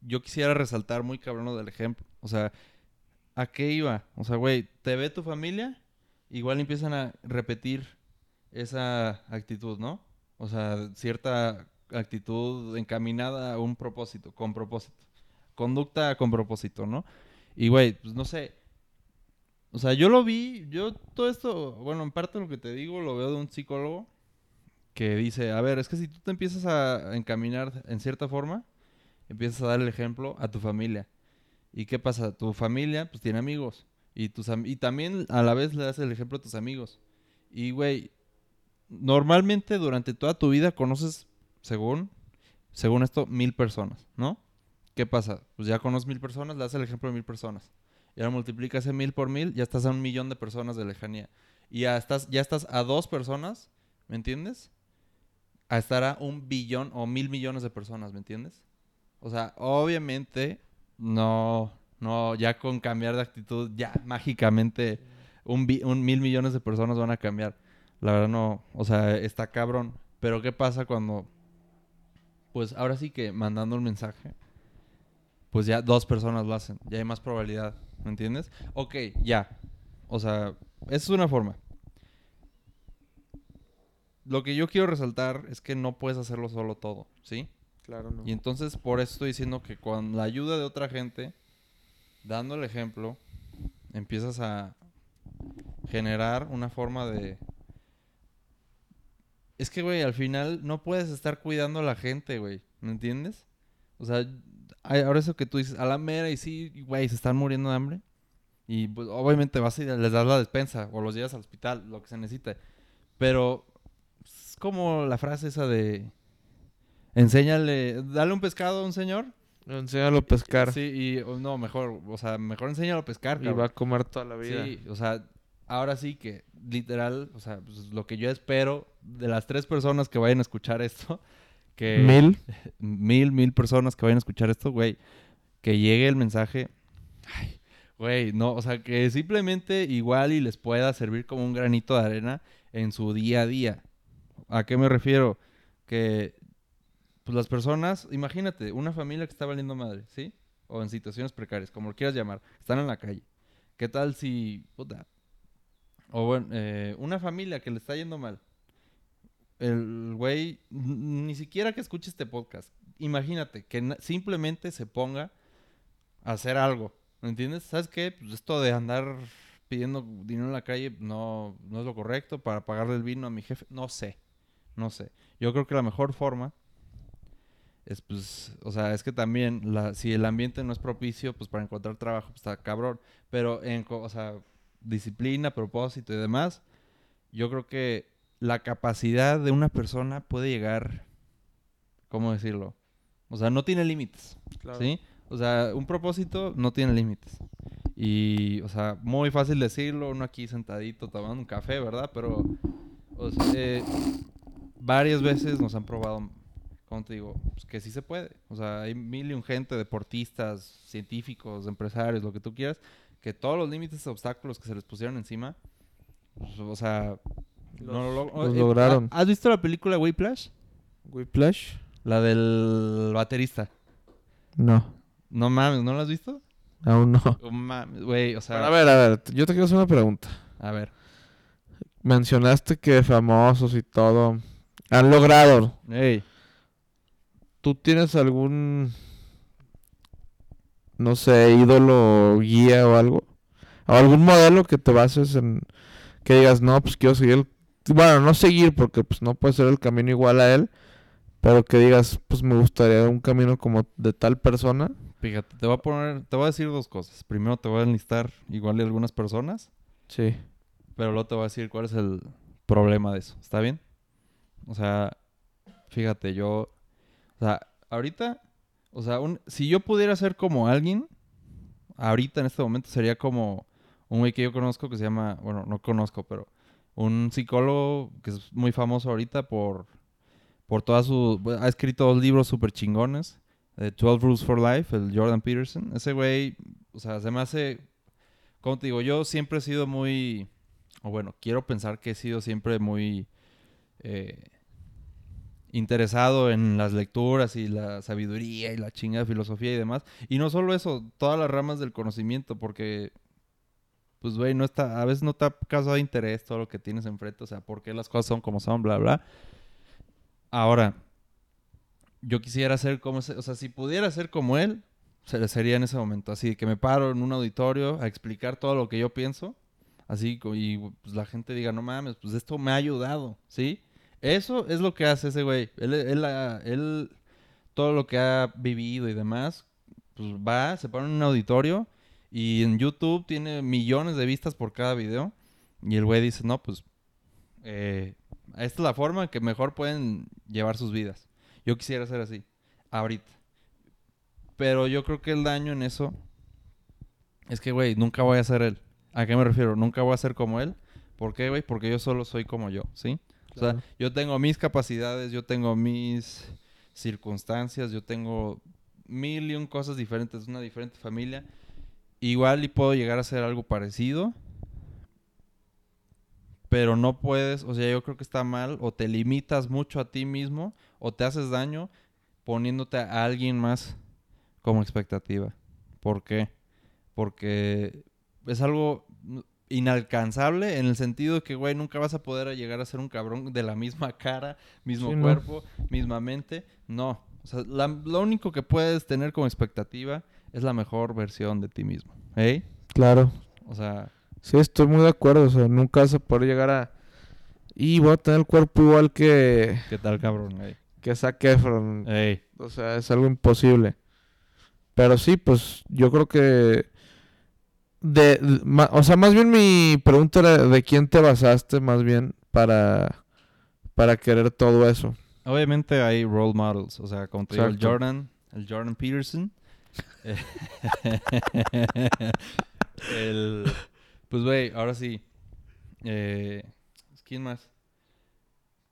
yo quisiera resaltar muy cabrón lo del ejemplo. O sea, ¿a qué iba? O sea, güey, te ve tu familia, igual empiezan a repetir esa actitud, ¿no? O sea, cierta actitud encaminada a un propósito, con propósito. Conducta con propósito, ¿no? Y, güey, pues no sé. O sea, yo lo vi, yo todo esto, bueno, en parte lo que te digo lo veo de un psicólogo que dice, a ver, es que si tú te empiezas a encaminar en cierta forma, empiezas a dar el ejemplo a tu familia. ¿Y qué pasa? Tu familia, pues tiene amigos. Y, tus y también a la vez le das el ejemplo a tus amigos. Y, güey, normalmente durante toda tu vida conoces, según, según esto, mil personas, ¿no? ¿Qué pasa? Pues ya conoces mil personas, le das el ejemplo a mil personas. Y ahora multiplica ese mil por mil, ya estás a un millón de personas de lejanía. Y ya estás, ya estás a dos personas, ¿me entiendes? A estar a un billón o mil millones de personas, ¿me entiendes? O sea, obviamente, no, no, ya con cambiar de actitud, ya mágicamente un, un mil millones de personas van a cambiar. La verdad no, o sea, está cabrón. Pero ¿qué pasa cuando, pues ahora sí que mandando un mensaje, pues ya dos personas lo hacen, ya hay más probabilidad, ¿me entiendes? Ok, ya, o sea, esa es una forma. Lo que yo quiero resaltar es que no puedes hacerlo solo todo, ¿sí? Claro, no. Y entonces por eso estoy diciendo que con la ayuda de otra gente, dando el ejemplo, empiezas a generar una forma de... Es que, güey, al final no puedes estar cuidando a la gente, güey. ¿Me entiendes? O sea, ahora eso que tú dices, a la mera y sí, güey, se están muriendo de hambre. Y pues obviamente vas y les das la despensa o los llevas al hospital, lo que se necesite. Pero es como la frase esa de... Enséñale, dale un pescado a un señor. Enséñalo a pescar Sí, y o no, mejor, o sea, mejor enséñalo a pescar, y va a comer toda la vida. Sí, o sea, ahora sí que literal, o sea, pues, lo que yo espero de las tres personas que vayan a escuchar esto, [LAUGHS] que Mil. [LAUGHS] mil, mil personas que vayan a escuchar esto, güey, que llegue el mensaje, ay, güey, no, o sea, que simplemente igual y les pueda servir como un granito de arena en su día a día. ¿A qué me refiero? Que, pues las personas, imagínate, una familia que está valiendo madre, ¿sí? O en situaciones precarias, como lo quieras llamar, están en la calle. ¿Qué tal si, puta, o bueno, eh, una familia que le está yendo mal? El güey, ni siquiera que escuche este podcast. Imagínate que simplemente se ponga a hacer algo. ¿Me entiendes? ¿Sabes qué? Pues esto de andar pidiendo dinero en la calle no, no es lo correcto para pagarle el vino a mi jefe. No sé. No sé. Yo creo que la mejor forma es pues, o sea, es que también la, si el ambiente no es propicio, pues para encontrar trabajo pues, está cabrón. Pero en, o sea, disciplina, propósito y demás, yo creo que la capacidad de una persona puede llegar, ¿cómo decirlo? O sea, no tiene límites, ¿sí? O sea, un propósito no tiene límites. Y, o sea, muy fácil decirlo, uno aquí sentadito tomando un café, ¿verdad? Pero, o sea, eh, varias veces nos han probado, como te digo, pues, que sí se puede. O sea, hay mil y un gente, deportistas, científicos, empresarios, lo que tú quieras, que todos los límites, obstáculos que se les pusieron encima, pues, o sea, no lo, los eh, lograron. ¿Has visto la película Whiplash? Whiplash. La del baterista. No, No mames, ¿no la has visto? aún no. Oh, mames, güey, o sea, Pero a ver, a ver, yo te quiero hacer una pregunta. a ver. Mencionaste que famosos y todo han logrado. Ey, ¿Tú tienes algún, no sé, ídolo, guía o algo? ¿O algún modelo que te bases en, que digas, no, pues quiero seguir, el- bueno, no seguir porque pues no puede ser el camino igual a él, pero que digas, pues me gustaría un camino como de tal persona? fíjate, te voy a poner, te voy a decir dos cosas. Primero te voy a enlistar igual de algunas personas, Sí. pero luego te voy a decir cuál es el problema de eso. ¿Está bien? O sea, fíjate, yo, o sea, ahorita, o sea, un- si yo pudiera ser como alguien, ahorita en este momento sería como un güey que yo conozco que se llama, bueno, no conozco, pero un psicólogo que es muy famoso ahorita por, por todas sus, ha escrito dos libros súper chingones, de 12 Rules for Life, el Jordan Peterson. Ese güey, o sea, se me hace, como te digo, yo siempre he sido muy, o bueno, quiero pensar que he sido siempre muy eh, interesado en las lecturas y la sabiduría y la chinga de filosofía y demás. Y no solo eso, todas las ramas del conocimiento, porque, pues, güey, no está, a veces no te ha causado interés todo lo que tienes enfrente, o sea, por qué las cosas son como son, bla, bla. Ahora, yo quisiera ser como, ese- o sea, si pudiera ser como él, se- sería en ese momento, así que me paro en un auditorio a explicar todo lo que yo pienso, así, y pues, la gente diga, no mames, pues esto me ha ayudado, ¿sí? Eso es lo que hace ese güey. Él, él, ah, él, todo lo que ha vivido y demás, pues va, se pone en un auditorio y en YouTube tiene millones de vistas por cada video. Y el güey dice, no, pues, eh, esta es la forma que mejor pueden llevar sus vidas. Yo quisiera ser así, ahorita. Pero yo creo que el daño en eso es que, güey, nunca voy a ser él. ¿A qué me refiero? Nunca voy a ser como él. ¿Por qué, güey? Porque yo solo soy como yo, ¿sí? O sea, yo tengo mis capacidades, yo tengo mis circunstancias, yo tengo mil y un cosas diferentes, una diferente familia. Igual y puedo llegar a hacer algo parecido, pero no puedes, o sea, yo creo que está mal, o te limitas mucho a ti mismo, o te haces daño poniéndote a alguien más como expectativa. ¿Por qué? Porque es algo inalcanzable en el sentido de que, güey, nunca vas a poder llegar a ser un cabrón de la misma cara, mismo Sí, no. cuerpo, misma mente. No. O sea, la- lo único que puedes tener como expectativa es la mejor versión de ti mismo. ¿Eh? Claro. O sea, Sí, estoy muy de acuerdo. O sea, nunca vas a poder llegar a... Y voy a tener el cuerpo igual que, ¿qué tal, cabrón? Ey. que Zac Efron. Ey. O sea, es algo imposible. Pero sí, pues yo creo que... De, de- ma- o sea, más bien mi pregunta era de quién te basaste más bien para, para querer todo eso. Obviamente hay role models, o sea, como te digo, el. Jordan, el Jordan Peterson. [LAUGHS] El, pues, güey, ahora sí. Eh, ¿Quién más?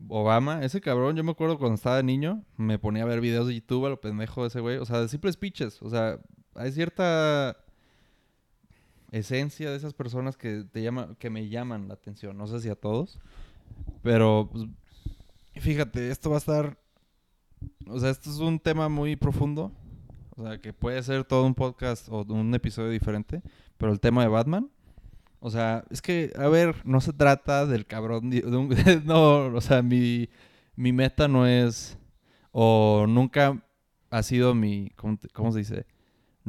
Obama, ese cabrón, yo me acuerdo cuando estaba niño, me ponía a ver videos de YouTube a lo pendejo de ese güey. O sea, de simples pitches. O sea, hay cierta esencia de esas personas que te llama, que me llaman la atención. No sé si a todos. Pero, pues, fíjate, esto va a estar. O sea, esto es un tema muy profundo. O sea, que puede ser todo un podcast o un episodio diferente. Pero el tema de Batman. O sea, es que, a ver, no se trata del cabrón. [LAUGHS] de un- no, o sea, mi, mi meta no es. O nunca ha sido mi. ¿Cómo, te- cómo se dice?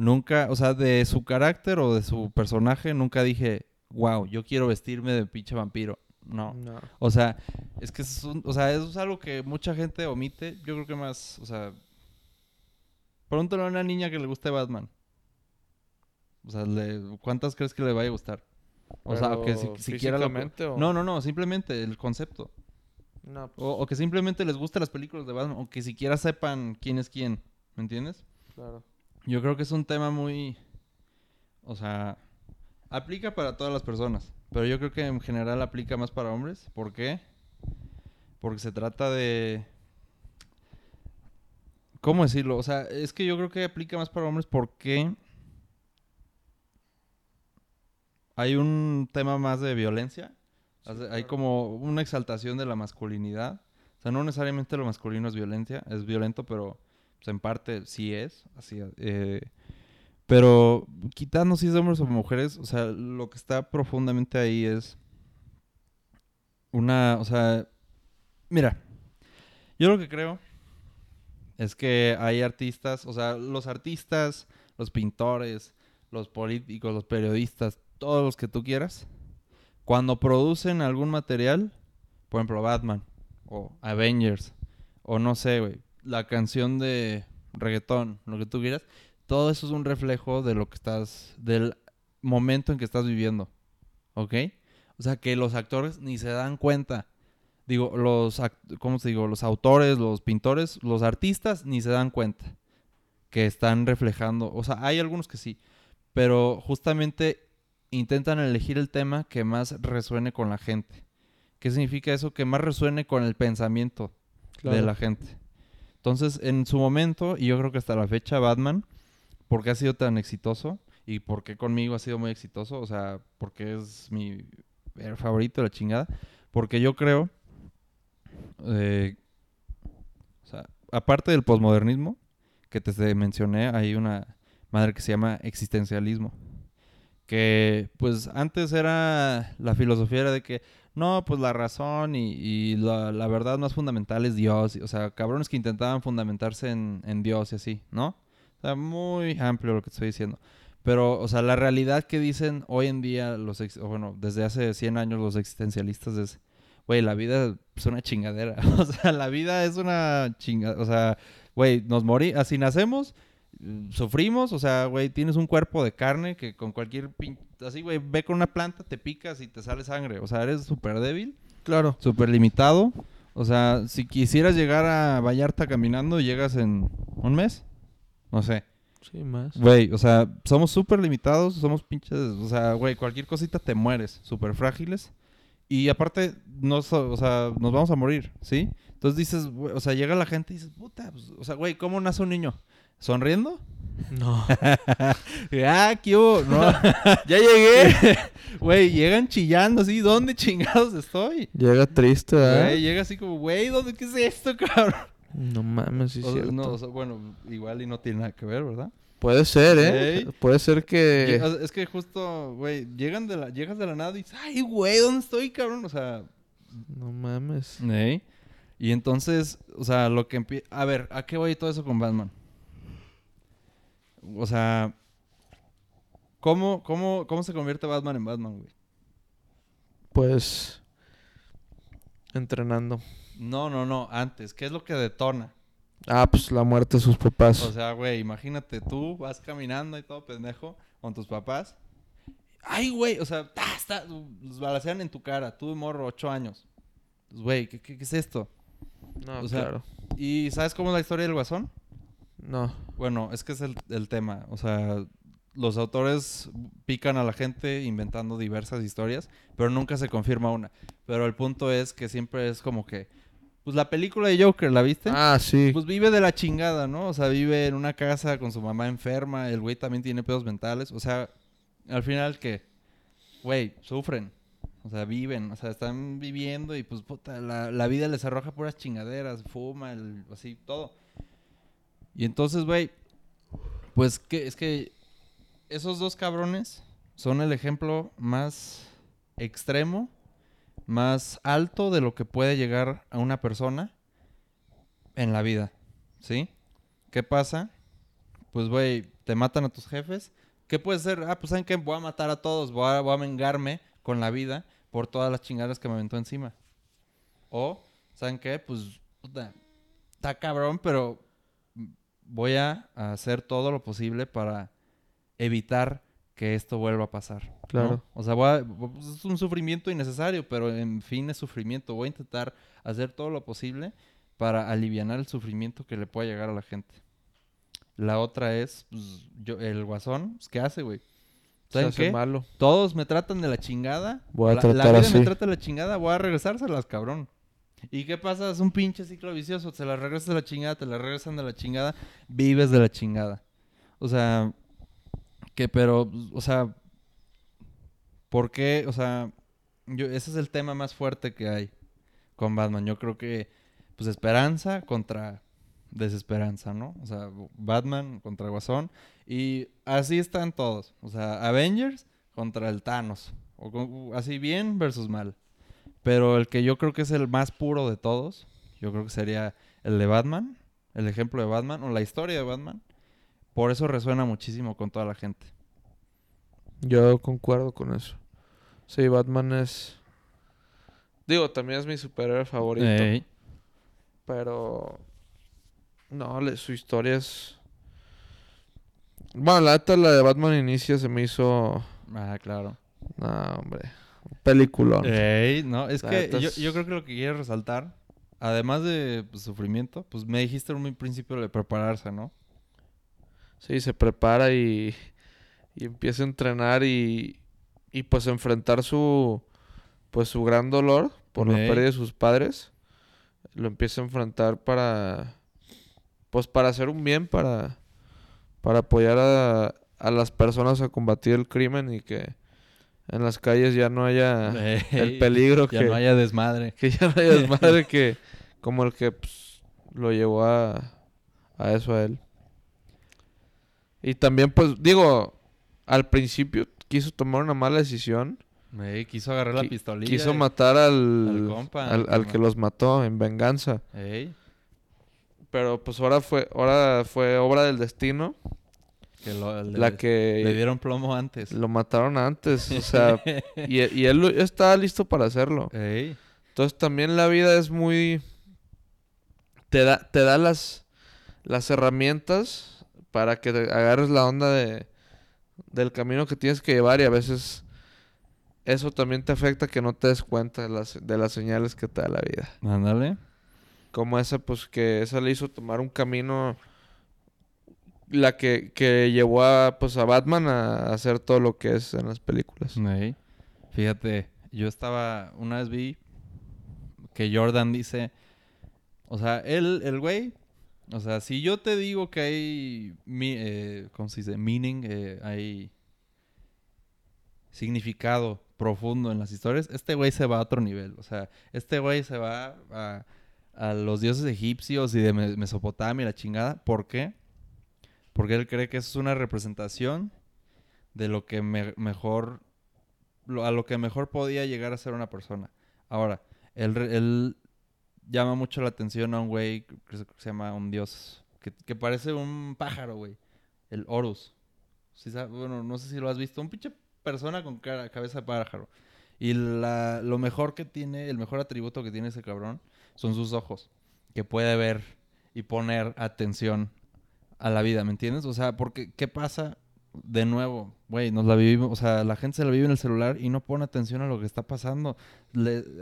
Nunca, o sea, de su carácter o de su personaje, nunca dije, wow, yo quiero vestirme de pinche vampiro. No. O sea, es que es, un- o sea, eso es algo que mucha gente omite. Yo creo que más, o sea, pregúntale a una niña que le guste Batman. O sea, le- ¿cuántas crees que le vaya a gustar? O sea, o que si, siquiera lo... o- No, no, no, simplemente el concepto. No, pues, O, o que simplemente les gusten las películas de Batman, o que siquiera sepan quién es quién, ¿me entiendes? claro. Yo creo que es un tema muy... O sea, aplica para todas las personas, pero yo creo que en general aplica más para hombres. ¿Por qué? Porque se trata de... ¿Cómo decirlo? O sea, es que yo creo que aplica más para hombres porque hay un tema más de violencia. Sí, Hay claro. como una exaltación de la masculinidad. O sea, no necesariamente lo masculino es violencia, es violento, pero pues, en parte sí es. Así, eh, pero quitando si es de hombres o mujeres, o sea, lo que está profundamente ahí es una, o sea, mira, yo lo que creo es que hay artistas, o sea, los artistas, los pintores, los políticos, los periodistas, todos los que tú quieras, cuando producen algún material, por ejemplo, Batman o Avengers o no sé, güey, la canción de reggaetón, lo que tú quieras, todo eso es un reflejo de lo que estás, del momento en que estás viviendo, ¿ok? O sea, que los actores ni se dan cuenta. Digo, los, ¿cómo te digo? Los autores, los pintores, los artistas ni se dan cuenta que están reflejando. O sea, hay algunos que sí, pero justamente intentan elegir el tema que más resuene con la gente. ¿Qué significa eso? Que más resuene con el pensamiento de la gente. Entonces, en su momento, y yo creo que hasta la fecha, Batman, porque ha sido tan exitoso y porque conmigo ha sido muy exitoso, o sea, porque es mi favorito, la chingada, porque yo creo, eh, o sea, aparte del posmodernismo, que te mencioné, hay una madre que se llama existencialismo, que pues antes era, la filosofía era de que, no, pues la razón y, la, verdad más fundamental es Dios. O sea, cabrones que intentaban fundamentarse en, Dios y así, ¿no? O sea, muy amplio lo que estoy diciendo. Pero, o sea, la realidad que dicen hoy en día, los bueno, desde hace 100 años los existencialistas es, güey, la vida es una chingadera. [LAUGHS] O sea, la vida es una chingadera. O sea, güey, nos morí, así nacemos, sufrimos, o sea, güey, tienes un cuerpo de carne que con cualquier pin... Así, güey, ve con una planta, te picas y te sale sangre. O sea, eres súper débil, Claro. súper limitado. O sea, si quisieras llegar a Vallarta caminando, llegas en un mes. No sé. Sí, más. Güey, o sea, somos súper limitados, somos pinches, o sea, güey, cualquier cosita te mueres, súper frágiles. Y aparte, no, so- o sea, nos vamos a morir, ¿sí? Entonces dices, güey, o sea, llega la gente y dices, puta, pues, o sea, güey, ¿cómo nace un niño? ¿Sonriendo? No. [LAUGHS] ah, ¿qué hubo? No, [LAUGHS] ya llegué. [LAUGHS] Güey, llegan chillando así, ¿dónde chingados estoy? Llega triste, ¿verdad? Güey, llega así como, güey, ¿dónde qué es esto, cabrón? No mames, sí, O- cierto. no, o sea, bueno, igual y no tiene nada que ver, ¿verdad? Puede ser, ¿eh? Puede ser que... Es que justo, güey, llegan de la, llegas de la nada y dices, ay, güey, ¿dónde estoy, cabrón? O sea, No mames. ¿eh? Y entonces, o sea, lo que empieza... A ver, ¿a qué voy todo eso con Batman? O sea, ¿cómo, cómo, cómo se convierte Batman en Batman, güey? Pues... Entrenando. No, no, no, antes, ¿qué es lo que detona? Ah, pues la muerte de sus papás. O sea, güey, imagínate, tú vas caminando y todo pendejo con tus papás. Ay, güey, o sea, ta, ta, los balacean en tu cara, tú morro, ocho años. Pues, Güey, ¿qué, qué, qué es esto? no, o sea- claro. ¿Y sabes cómo es la historia del guasón? No. Bueno, es que es el, el tema. O sea, los autores pican a la gente inventando diversas historias, pero nunca se confirma una. Pero el punto es que siempre es como que, pues la película de Joker, ¿la viste? Ah, sí. Pues vive de la chingada, ¿no? O sea, vive en una casa con su mamá enferma, el güey también tiene pedos mentales. O sea, al final que, güey, sufren. O sea, viven, o sea, están viviendo y pues puta, la, la vida les arroja puras chingaderas, fuma, el- así, todo. Y entonces, güey, pues que es que esos dos cabrones son el ejemplo más extremo, más alto de lo que puede llegar a una persona en la vida, ¿sí? ¿Qué pasa? Pues, güey, te matan a tus jefes. ¿Qué puede ser? Ah, pues, ¿saben qué? Voy a matar a todos. Voy a, voy a vengarme con la vida por todas las chingadas que me aventó encima. O, ¿saben qué? Pues, está cabrón, pero voy a hacer todo lo posible para evitar que esto vuelva a pasar. ¿no? Claro. O sea, voy a- pues, es un sufrimiento innecesario, pero en fin es sufrimiento. Voy a intentar hacer todo lo posible para aliviar el sufrimiento que le pueda llegar a la gente. La otra es, pues, yo, el guasón, pues, ¿qué hace, güey? Se ¿Saben hace qué? malo. Todos me tratan de la chingada. Voy a la, tratar la vida así. me trata de la chingada, voy a regresárselas, cabrón. ¿Y qué pasa? Es un pinche ciclo vicioso. Se las regresas de la chingada, te las regresan de la chingada, vives de la chingada. O sea, que pero, o sea, ¿por qué? O sea, yo, ese es el tema más fuerte que hay con Batman. Yo creo que, pues, esperanza contra desesperanza, ¿no? O sea, Batman contra Guasón. Y así están todos. O sea, Avengers contra el Thanos. Así bien versus mal. Pero el que yo creo que es el más puro de todos, yo creo que sería el de Batman, el ejemplo de Batman o la historia de Batman. Por eso resuena muchísimo con toda la gente. Yo concuerdo con eso. Sí, Batman es... Digo, también es mi superhéroe favorito. Ey. Pero... No, le- su historia es... Bueno, la neta, la de Batman Inicia se me hizo... Ah, claro. No, hombre. Peliculón. Ey, no, es La que yo, yo creo que lo que quiero resaltar, además de pues, sufrimiento, pues me dijiste en un principio de prepararse, ¿no? Sí, se prepara y... Y empieza a entrenar y... Y pues enfrentar su... Pues su gran dolor por la pérdida de sus padres. Lo empieza a enfrentar para... Pues para hacer un bien, para... Para apoyar a, a las personas a combatir el crimen y que en las calles ya no haya [LAUGHS] el peligro Ya que, no haya desmadre. [LAUGHS] que ya no haya desmadre [LAUGHS] que como el que pues, lo llevó a, a eso a él. Y también pues digo, al principio quiso tomar una mala decisión, Ey, quiso agarrar la pistolilla. quiso y- matar al al compa, al, al que los mató en venganza, Ey, pero pues ahora fue ahora fue obra del destino que lo, le, la que le dieron plomo antes. lo mataron antes, o sea, [LAUGHS] y, y él estaba listo para hacerlo. Ey, Entonces también la vida es muy... Te da, te da las, las herramientas para que te agarres la onda de, del camino que tienes que llevar y a veces eso también te afecta que no te des cuenta de las, de las señales que te da la vida. ándale. Como esa, pues que esa le hizo tomar un camino... La que, que llevó a, pues, a Batman a hacer todo lo que es en las películas. Fíjate, yo estaba, una vez vi que Jordan dice, o sea, él, el güey, o sea, si yo te digo que hay, mi, eh, ¿cómo se dice? Meaning, eh, hay significado profundo en las historias, este güey se va a otro nivel, o sea, este güey se va a, a los dioses egipcios y de Me- Mesopotamia y la chingada, ¿por qué? Porque él cree que eso es una representación de lo que me- mejor a lo que mejor podía llegar a ser una persona. Ahora, él, llama mucho la atención a un güey que se, llama un dios, que, parece un pájaro, güey. El Horus. Bueno, no sé si lo has visto. Un pinche persona con cara, cabeza de pájaro. Y la, lo mejor que tiene, el mejor atributo que tiene ese cabrón son sus ojos. Que puede ver y poner atención a la vida, ¿me entiendes? O sea, porque, ¿qué pasa? De nuevo, güey, nos la vivimos, o sea, la gente se la vive en el celular y no pone atención a lo que está pasando.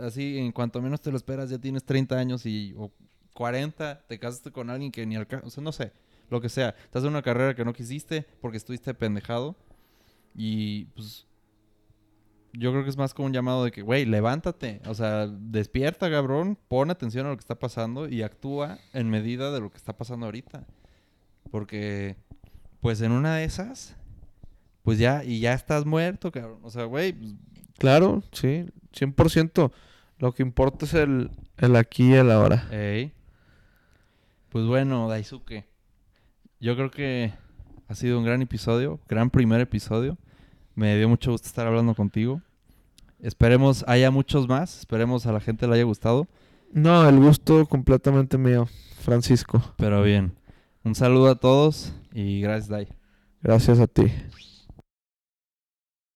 Así, en cuanto menos te lo esperas, ya tienes 30 años y, o 40, te casaste con alguien que ni alcanza, o sea, no sé, lo que sea. Estás en una carrera que no quisiste porque estuviste pendejado y, pues, yo creo que es más como un llamado de que, güey, levántate, o sea, despierta, cabrón, pon atención a lo que está pasando y actúa en medida de lo que está pasando ahorita. Porque, pues en una de esas, pues ya, y ya estás muerto, cabrón. O sea, güey, pues, Claro, sí, 100%. Lo que importa es el, el aquí y el ahora. ey. Pues bueno, Daisuke. Yo creo que ha sido un gran episodio, gran primer episodio. Me dio mucho gusto estar hablando contigo. Esperemos haya muchos más, esperemos a la gente le haya gustado. No, el gusto completamente mío, Francisco. Pero bien, un saludo a todos y gracias, Dai. Gracias a ti.